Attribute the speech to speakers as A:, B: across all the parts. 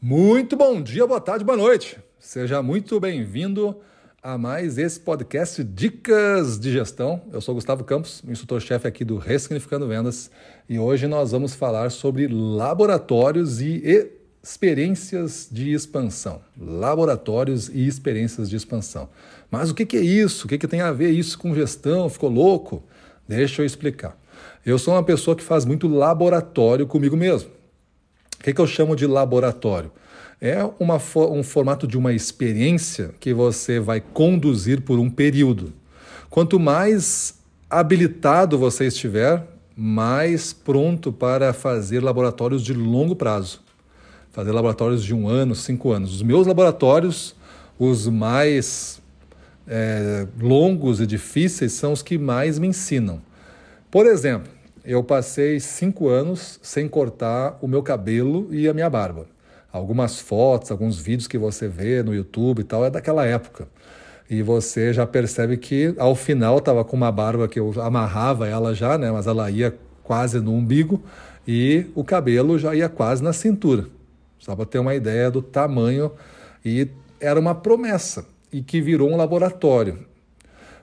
A: Muito bom dia, boa tarde, boa noite. Seja muito bem-vindo a mais esse podcast Dicas de Gestão. Eu sou Gustavo Campos, instrutor-chefe aqui do Ressignificando Vendas, e hoje nós vamos falar sobre laboratórios e experiências de expansão. Laboratórios e experiências de expansão. Mas o que é isso? O que tem a ver isso com gestão? Ficou louco? Deixa eu explicar. Eu sou uma pessoa que faz muito laboratório comigo mesmo. O que, que eu chamo de laboratório? É uma, um formato de uma experiência que você vai conduzir por um período. Quanto mais habilitado você estiver, mais pronto para fazer laboratórios de longo prazo. Fazer laboratórios de um ano, cinco anos. Os meus laboratórios, os mais é, longos e difíceis, são os que mais me ensinam. Por exemplo, eu passei cinco anos sem cortar o meu cabelo e a minha barba. Algumas fotos, alguns vídeos que você vê no YouTube e tal é daquela época. E você já percebe que ao final estava com uma barba que eu amarrava ela já, né? Mas ela ia quase no umbigo e o cabelo já ia quase na cintura. Só para ter uma ideia do tamanho. E era uma promessa e que virou um laboratório.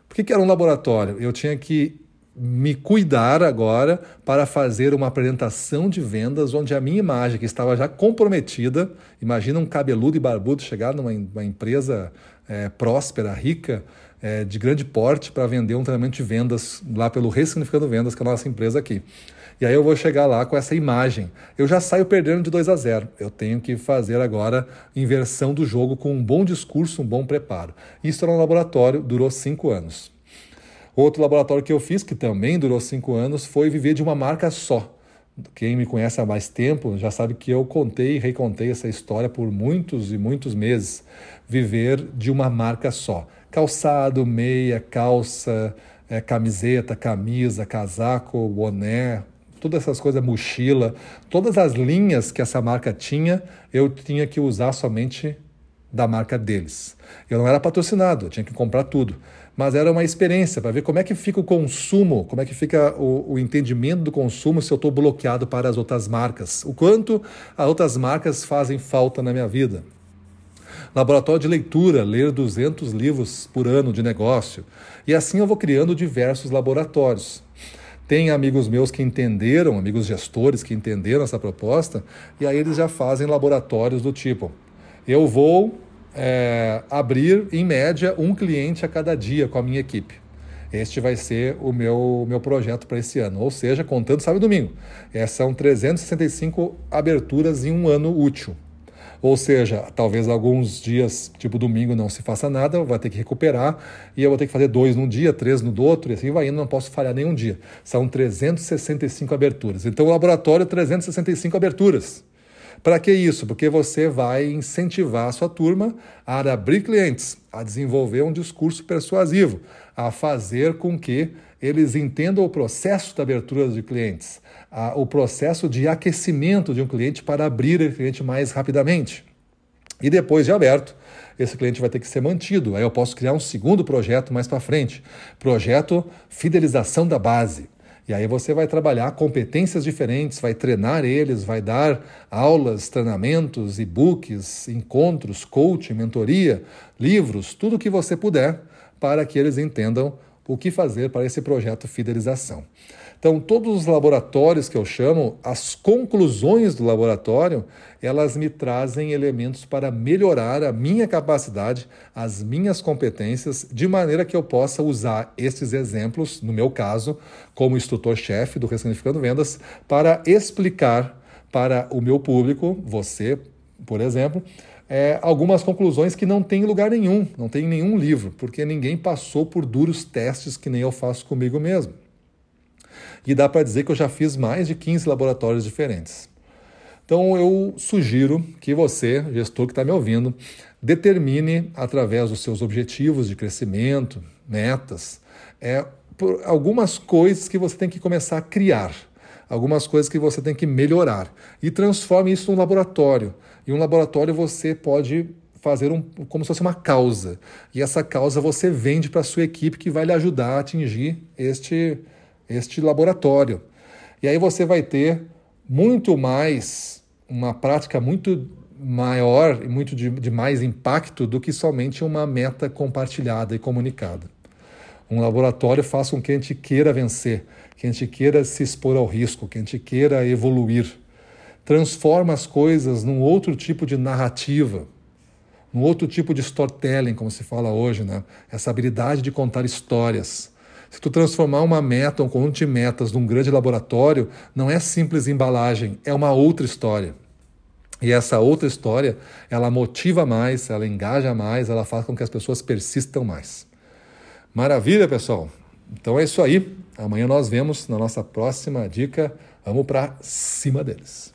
A: Por que, que era um laboratório? Eu tinha que me cuidar agora para fazer uma apresentação de vendas onde a minha imagem, que estava já comprometida, imagina um cabeludo e barbudo chegar numa, empresa é, próspera, rica, é, de grande porte, para vender um treinamento de vendas lá pelo Ressignificando Vendas, que é a nossa empresa aqui. E aí eu vou chegar lá com essa imagem. Eu já saio perdendo de 2 a 0. Eu tenho que fazer agora inversão do jogo com um bom discurso, um bom preparo. Isso era um laboratório, durou cinco anos. Outro laboratório que eu fiz, que também durou cinco anos, foi viver de uma marca só. Quem me conhece há mais tempo já sabe que eu contei e recontei essa história por muitos e muitos meses. Viver de uma marca só. Calçado, meia, calça, é, camiseta, camisa, casaco, boné, todas essas coisas, mochila, todas as linhas que essa marca tinha, eu tinha que usar somente da marca deles. Eu não era patrocinado, eu tinha que comprar tudo. Mas era uma experiência para ver como é que fica o consumo, como é que fica o, o entendimento do consumo se eu estou bloqueado para as outras marcas. O quanto as outras marcas fazem falta na minha vida. Laboratório de leitura, ler 200 livros por ano de negócio. E assim eu vou criando diversos laboratórios. Tem amigos meus que entenderam, amigos gestores que entenderam essa proposta, e aí eles já fazem laboratórios do tipo: eu vou é, abrir, em média, um cliente a cada dia com a minha equipe. Este vai ser o meu, meu projeto para esse ano. Ou seja, contando sábado e domingo. É, são 365 aberturas em um ano útil. Ou seja, talvez alguns dias, tipo domingo, não se faça nada, vai ter que recuperar e eu vou ter que fazer dois num dia, três no outro, e assim vai indo, não posso falhar nenhum dia. São 365 aberturas. Então, o laboratório, 365 aberturas. Para que isso? Porque você vai incentivar a sua turma a abrir clientes, a desenvolver um discurso persuasivo, a fazer com que eles entendam o processo da abertura de clientes, a, o processo de aquecimento de um cliente para abrir o cliente mais rapidamente. E depois de aberto, esse cliente vai ter que ser mantido. Aí eu posso criar um segundo projeto mais para frente. Projeto Fidelização da Base. E aí você vai trabalhar competências diferentes, vai treinar eles, vai dar aulas, treinamentos, e-books, encontros, coaching, mentoria, livros, tudo o que você puder para que eles entendam o que fazer para esse projeto fidelização. Então, todos os laboratórios que eu chamo, as conclusões do laboratório, elas me trazem elementos para melhorar a minha capacidade, as minhas competências, de maneira que eu possa usar esses exemplos, no meu caso, como instrutor-chefe do Ressignificando Vendas, para explicar para o meu público, você, por exemplo, é, algumas conclusões que não tem lugar nenhum, não tem nenhum livro, porque ninguém passou por duros testes que nem eu faço comigo mesmo. E dá para dizer que eu já fiz mais de 15 laboratórios diferentes. Então eu sugiro que você, gestor que está me ouvindo, determine através dos seus objetivos de crescimento, metas, é, algumas coisas que você tem que começar a criar, algumas coisas que você tem que melhorar e transforme isso num laboratório. E um laboratório você pode fazer um, como se fosse uma causa. E essa causa você vende para a sua equipe que vai lhe ajudar a atingir este, este laboratório. E aí você vai ter muito mais, uma prática muito maior e muito de, de mais impacto do que somente uma meta compartilhada e comunicada. Um laboratório faz com que a gente queira vencer, que a gente queira se expor ao risco, que a gente queira evoluir. Transforma as coisas num outro tipo de narrativa, num outro tipo de storytelling, como se fala hoje, né? Essa habilidade de contar histórias. Se tu transformar uma meta, um conjunto de metas num grande laboratório, não é simples embalagem, é uma outra história. E essa outra história, ela motiva mais, ela engaja mais, ela faz com que as pessoas persistam mais. Maravilha, pessoal. Então é isso aí. Amanhã nós vemos na nossa próxima dica. Vamos para cima deles.